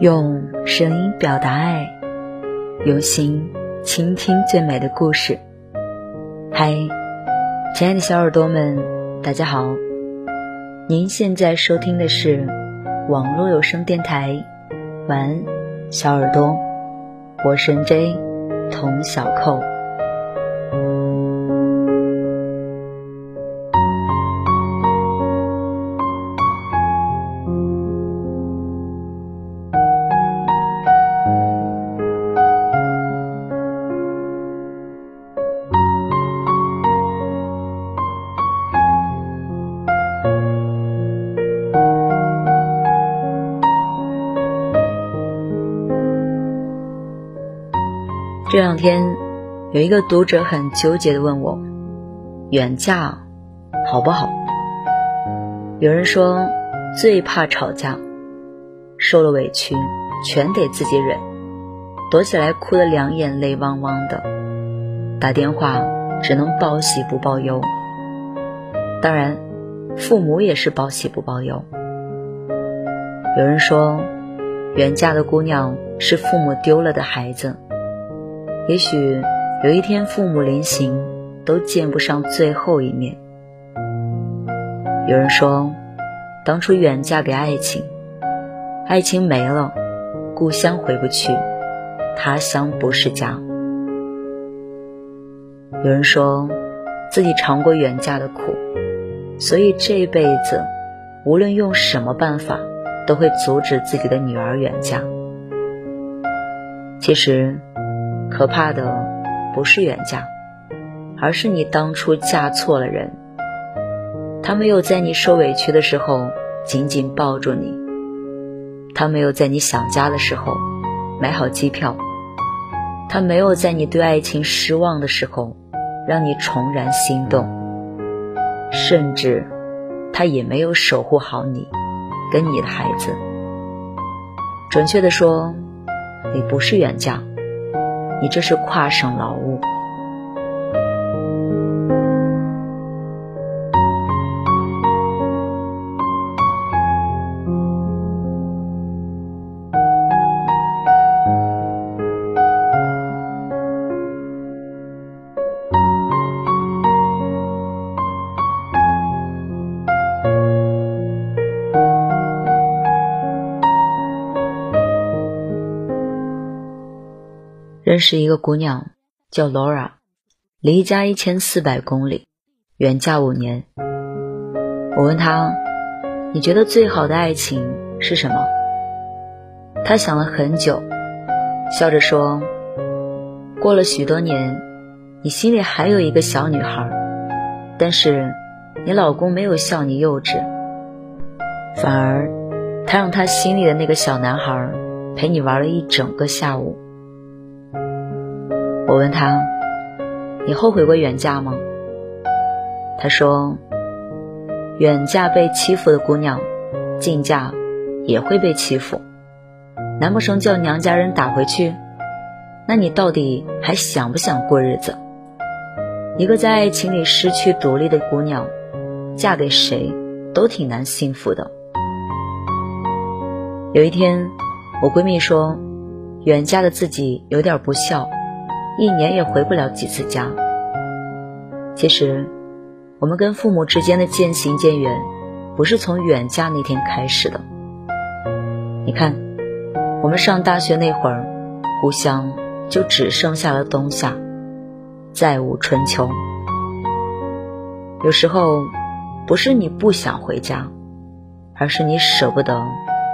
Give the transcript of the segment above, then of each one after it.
用声音表达爱，用心倾听最美的故事。嗨，亲爱的小耳朵们，大家好！您现在收听的是网络有声电台，晚安，小耳朵，我是 J 童小扣。这两天，有一个读者很纠结的问我：“远嫁好不好？”有人说最怕吵架，受了委屈全得自己忍，躲起来哭得两眼泪汪汪的，打电话只能报喜不报忧。当然，父母也是报喜不报忧。有人说，远嫁的姑娘是父母丢了的孩子。也许有一天父母临行都见不上最后一面。有人说，当初远嫁给爱情，爱情没了，故乡回不去，他乡不是家。有人说，自己尝过远嫁的苦，所以这一辈子无论用什么办法，都会阻止自己的女儿远嫁。其实。可怕的不是远嫁，而是你当初嫁错了人。他没有在你受委屈的时候紧紧抱住你，他没有在你想家的时候买好机票，他没有在你对爱情失望的时候让你重燃心动，甚至他也没有守护好你跟你的孩子。准确的说，你不是远嫁。你这是跨省劳务。认识一个姑娘，叫 Laura，离家一千四百公里，远嫁五年。我问她：“你觉得最好的爱情是什么？”她想了很久，笑着说：“过了许多年，你心里还有一个小女孩，但是你老公没有笑你幼稚，反而他让他心里的那个小男孩陪你玩了一整个下午。”我问他：“你后悔过远嫁吗？”他说：“远嫁被欺负的姑娘，近嫁也会被欺负，难不成叫娘家人打回去？那你到底还想不想过日子？一个在爱情里失去独立的姑娘，嫁给谁都挺难幸福的。”有一天，我闺蜜说：“远嫁的自己有点不孝。”一年也回不了几次家。其实，我们跟父母之间的渐行渐远，不是从远嫁那天开始的。你看，我们上大学那会儿，故乡就只剩下了冬夏，再无春秋。有时候，不是你不想回家，而是你舍不得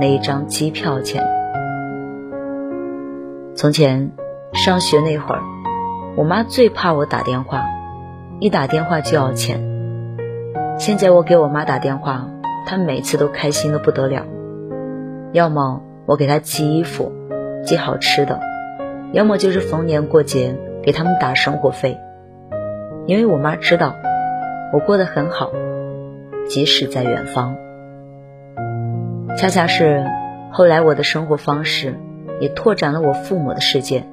那一张机票钱。从前。上学那会儿，我妈最怕我打电话，一打电话就要钱。现在我给我妈打电话，她每次都开心的不得了。要么我给她寄衣服、寄好吃的，要么就是逢年过节给他们打生活费，因为我妈知道我过得很好，即使在远方。恰恰是后来我的生活方式也拓展了我父母的世界。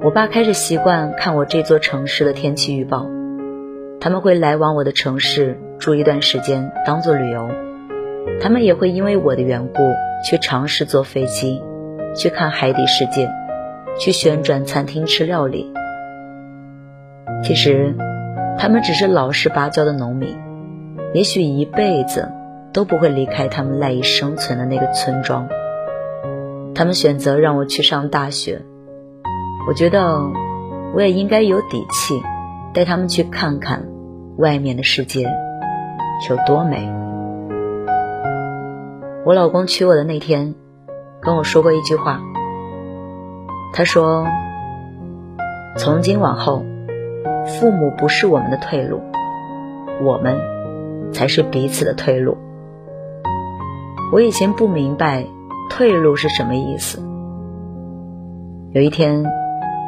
我爸开始习惯看我这座城市的天气预报，他们会来往我的城市住一段时间当做旅游，他们也会因为我的缘故去尝试坐飞机，去看海底世界，去旋转餐厅吃料理。其实，他们只是老实巴交的农民，也许一辈子都不会离开他们赖以生存的那个村庄。他们选择让我去上大学。我觉得我也应该有底气，带他们去看看外面的世界有多美。我老公娶我的那天跟我说过一句话，他说：“从今往后，父母不是我们的退路，我们才是彼此的退路。”我以前不明白退路是什么意思，有一天。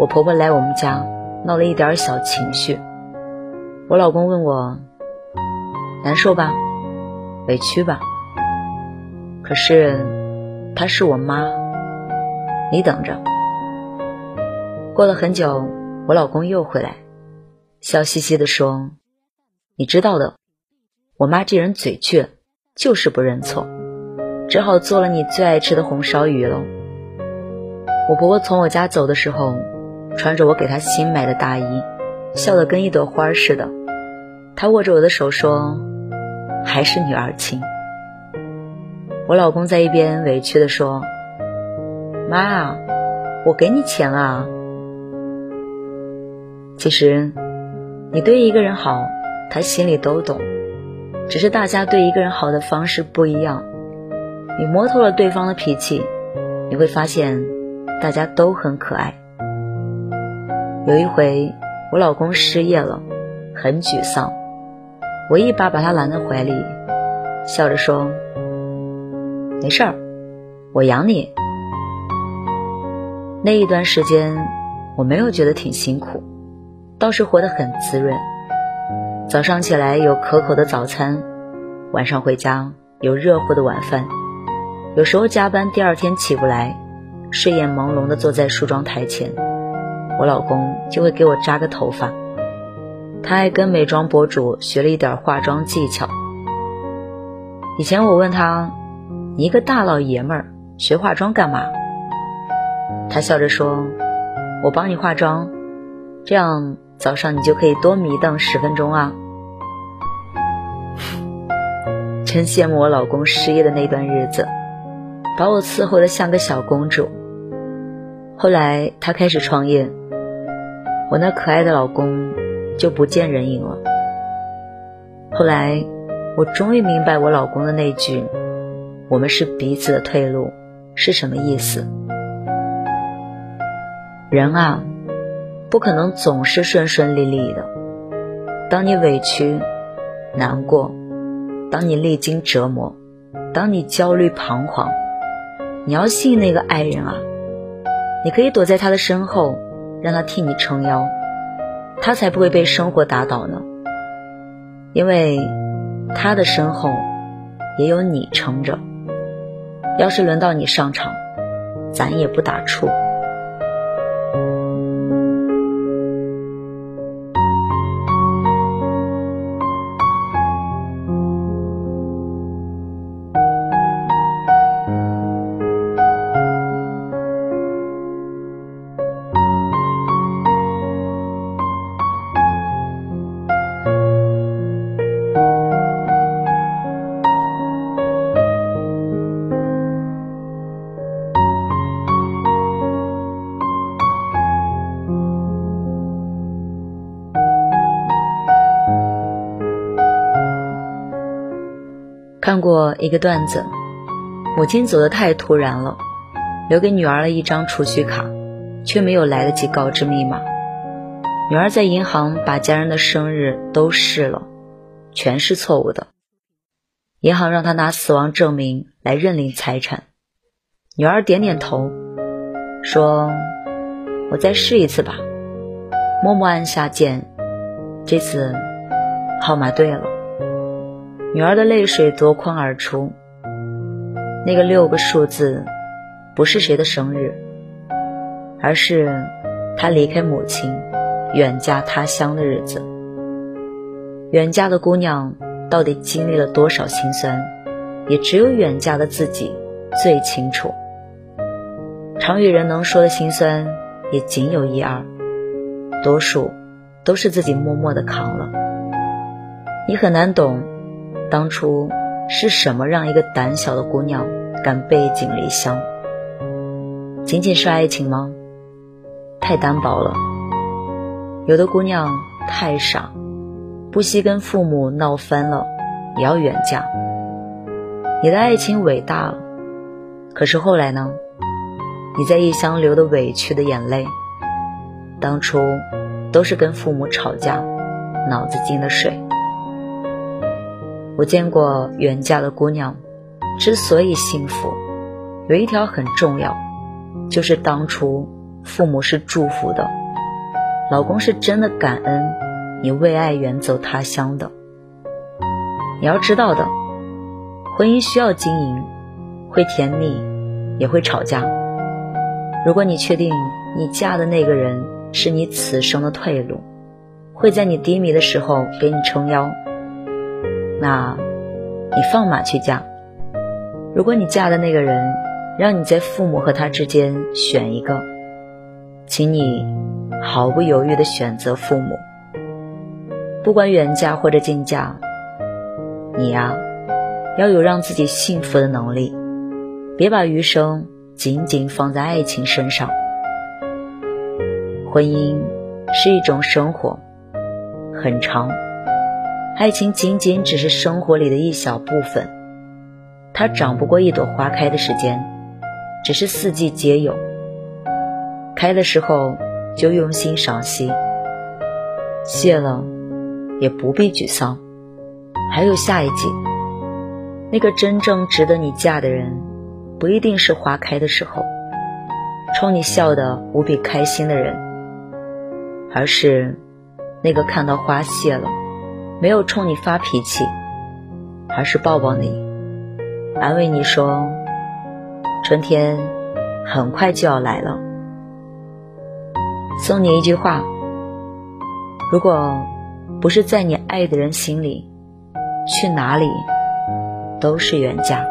我婆婆来我们家，闹了一点小情绪。我老公问我：“难受吧？委屈吧？”可是她是我妈，你等着。过了很久，我老公又回来，笑嘻嘻的说：“你知道的，我妈这人嘴倔，就是不认错，只好做了你最爱吃的红烧鱼喽。”我婆婆从我家走的时候。穿着我给他新买的大衣，笑得跟一朵花似的。他握着我的手说：“还是女儿亲。”我老公在一边委屈地说：“妈，我给你钱了。”其实，你对一个人好，他心里都懂，只是大家对一个人好的方式不一样。你摸透了对方的脾气，你会发现，大家都很可爱。有一回，我老公失业了，很沮丧。我一把把他揽在怀里，笑着说：“没事儿，我养你。”那一段时间，我没有觉得挺辛苦，倒是活得很滋润。早上起来有可口的早餐，晚上回家有热乎的晚饭。有时候加班，第二天起不来，睡眼朦胧地坐在梳妆台前。我老公就会给我扎个头发，他还跟美妆博主学了一点化妆技巧。以前我问他：“你一个大老爷们儿学化妆干嘛？”他笑着说：“我帮你化妆，这样早上你就可以多迷瞪十分钟啊。”真羡慕我老公失业的那段日子，把我伺候的像个小公主。后来他开始创业。我那可爱的老公就不见人影了。后来，我终于明白我老公的那句“我们是彼此的退路”是什么意思。人啊，不可能总是顺顺利利的。当你委屈、难过，当你历经折磨，当你焦虑彷徨，你要信那个爱人啊，你可以躲在他的身后。让他替你撑腰，他才不会被生活打倒呢。因为他的身后也有你撑着。要是轮到你上场，咱也不打怵。看过一个段子，母亲走得太突然了，留给女儿了一张储蓄卡，却没有来得及告知密码。女儿在银行把家人的生日都试了，全是错误的。银行让她拿死亡证明来认领财产。女儿点点头，说：“我再试一次吧。”默默按下键，这次号码对了，女儿的泪水夺眶而出。那个六个数字，不是谁的生日，而是她离开母亲，远嫁他乡的日子。远嫁的姑娘到底经历了多少心酸，也只有远嫁的自己最清楚。常与人能说的心酸，也仅有一二，多数都是自己默默的扛了。你很难懂，当初是什么让一个胆小的姑娘敢背井离乡？仅仅是爱情吗？太单薄了。有的姑娘太傻。不惜跟父母闹翻了，也要远嫁。你的爱情伟大了，可是后来呢？你在异乡流的委屈的眼泪，当初都是跟父母吵架，脑子进的水。我见过远嫁的姑娘，之所以幸福，有一条很重要，就是当初父母是祝福的，老公是真的感恩。你为爱远走他乡的，你要知道的，婚姻需要经营，会甜蜜，也会吵架。如果你确定你嫁的那个人是你此生的退路，会在你低迷的时候给你撑腰，那，你放马去嫁。如果你嫁的那个人让你在父母和他之间选一个，请你毫不犹豫的选择父母。不管远嫁或者近嫁，你呀，要有让自己幸福的能力，别把余生仅仅放在爱情身上。婚姻是一种生活，很长，爱情仅仅只是生活里的一小部分，它长不过一朵花开的时间，只是四季皆有，开的时候就用心赏析，谢了。也不必沮丧，还有下一季。那个真正值得你嫁的人，不一定是花开的时候，冲你笑得无比开心的人，而是那个看到花谢了，没有冲你发脾气，而是抱抱你，安慰你说：“春天很快就要来了。”送你一句话：如果。不是在你爱的人心里，去哪里都是远嫁。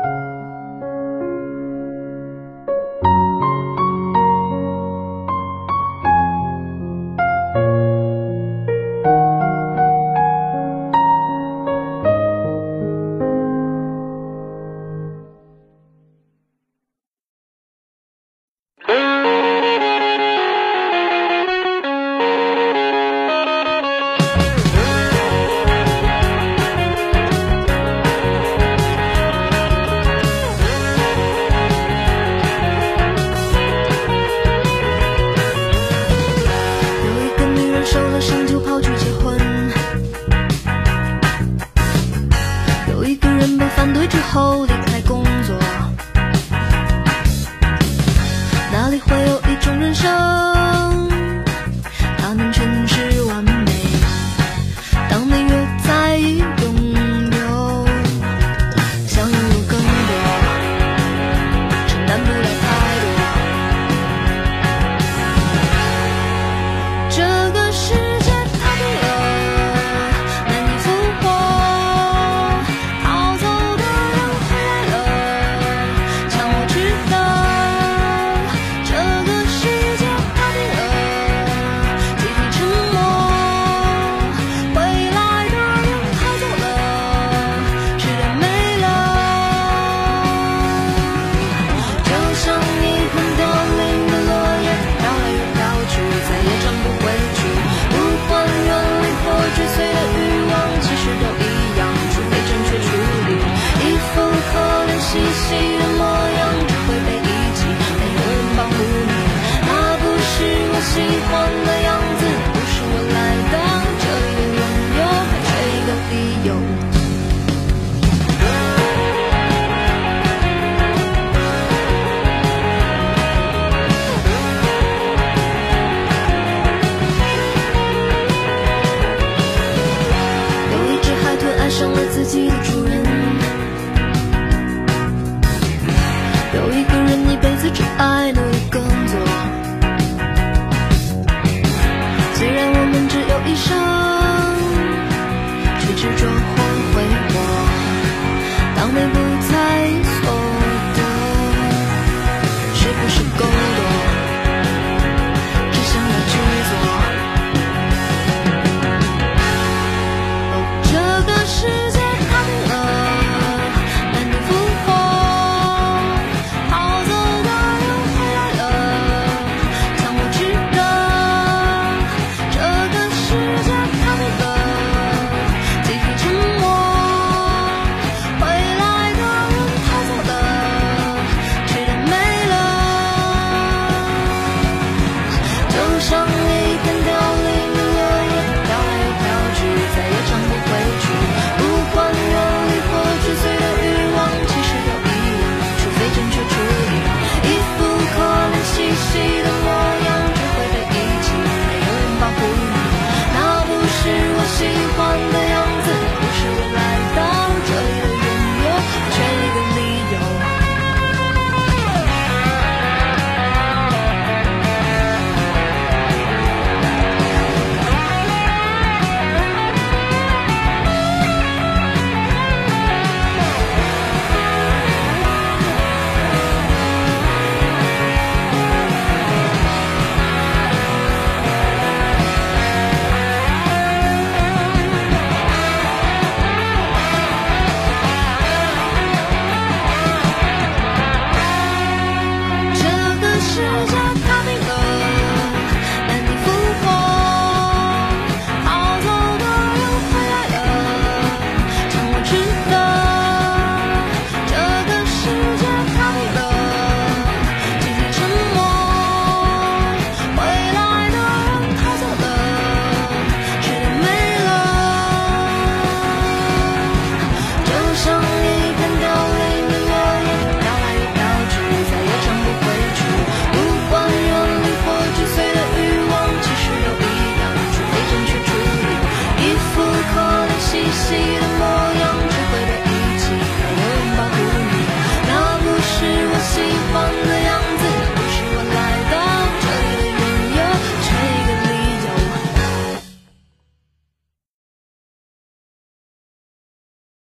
成了自己的主人